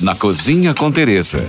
na Cozinha com Teresa.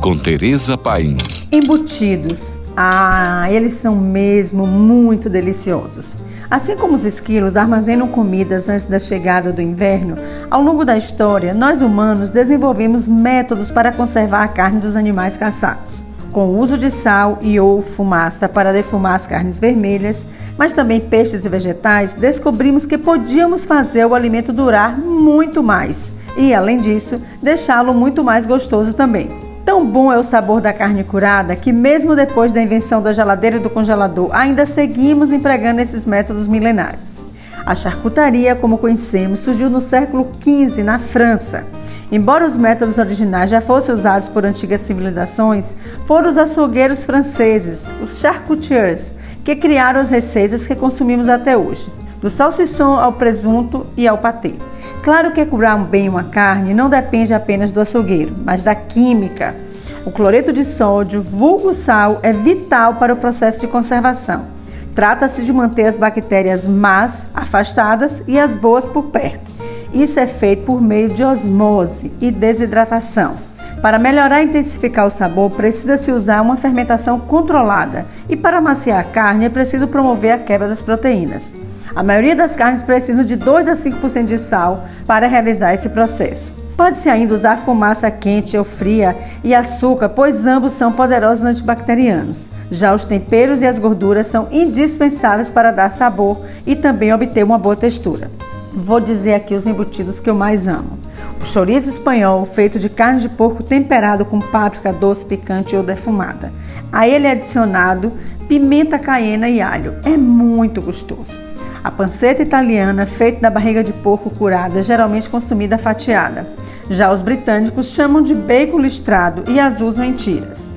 Com Teresa Paim. Embutidos. Ah, eles são mesmo muito deliciosos. Assim como os esquilos armazenam comidas antes da chegada do inverno, ao longo da história, nós humanos desenvolvemos métodos para conservar a carne dos animais caçados com uso de sal e ou fumaça para defumar as carnes vermelhas, mas também peixes e vegetais, descobrimos que podíamos fazer o alimento durar muito mais e, além disso, deixá-lo muito mais gostoso também. Tão bom é o sabor da carne curada que, mesmo depois da invenção da geladeira e do congelador, ainda seguimos empregando esses métodos milenares. A charcutaria, como conhecemos, surgiu no século XV na França. Embora os métodos originais já fossem usados por antigas civilizações, foram os açougueiros franceses, os charcutiers, que criaram as receitas que consumimos até hoje, do salsichão ao presunto e ao patê. Claro que curar bem uma carne não depende apenas do açougueiro, mas da química. O cloreto de sódio, vulgo sal, é vital para o processo de conservação. Trata-se de manter as bactérias más afastadas e as boas por perto. Isso é feito por meio de osmose e desidratação. Para melhorar e intensificar o sabor, precisa-se usar uma fermentação controlada e para amaciar a carne é preciso promover a quebra das proteínas. A maioria das carnes precisa de 2 a 5% de sal para realizar esse processo. Pode-se ainda usar fumaça quente ou fria e açúcar, pois ambos são poderosos antibacterianos. Já os temperos e as gorduras são indispensáveis para dar sabor e também obter uma boa textura. Vou dizer aqui os embutidos que eu mais amo. O chorizo espanhol, feito de carne de porco temperado com páprica doce, picante ou defumada. A ele é adicionado pimenta caiena e alho. É muito gostoso. A panceta italiana, feita da barriga de porco curada, geralmente consumida fatiada. Já os britânicos chamam de bacon listrado e as usam em tiras.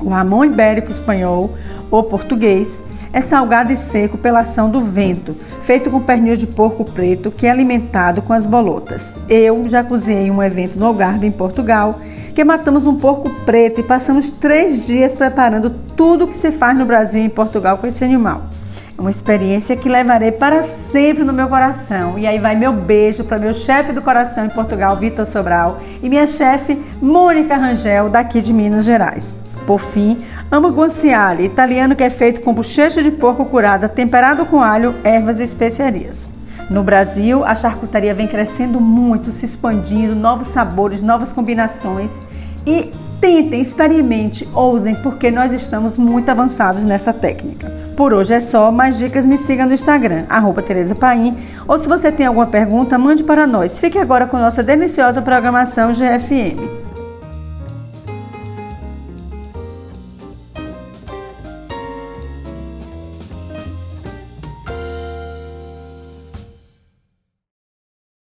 O ramon ibérico espanhol ou português é salgado e seco pela ação do vento, feito com pernil de porco preto que é alimentado com as bolotas. Eu já cozinhei um evento no Algarve, em Portugal, que matamos um porco preto e passamos três dias preparando tudo o que se faz no Brasil e em Portugal com esse animal. Uma experiência que levarei para sempre no meu coração. E aí vai meu beijo para meu chefe do coração em Portugal, Vitor Sobral, e minha chefe, Mônica Rangel, daqui de Minas Gerais. Por fim, amo guanciale, italiano que é feito com bochecha de porco curada, temperado com alho, ervas e especiarias. No Brasil, a charcutaria vem crescendo muito, se expandindo, novos sabores, novas combinações e tentem, experimente, ousem, porque nós estamos muito avançados nessa técnica. Por hoje é só, mais dicas me siga no Instagram, arroba Tereza Paim, ou se você tem alguma pergunta, mande para nós. Fique agora com nossa deliciosa programação GFM.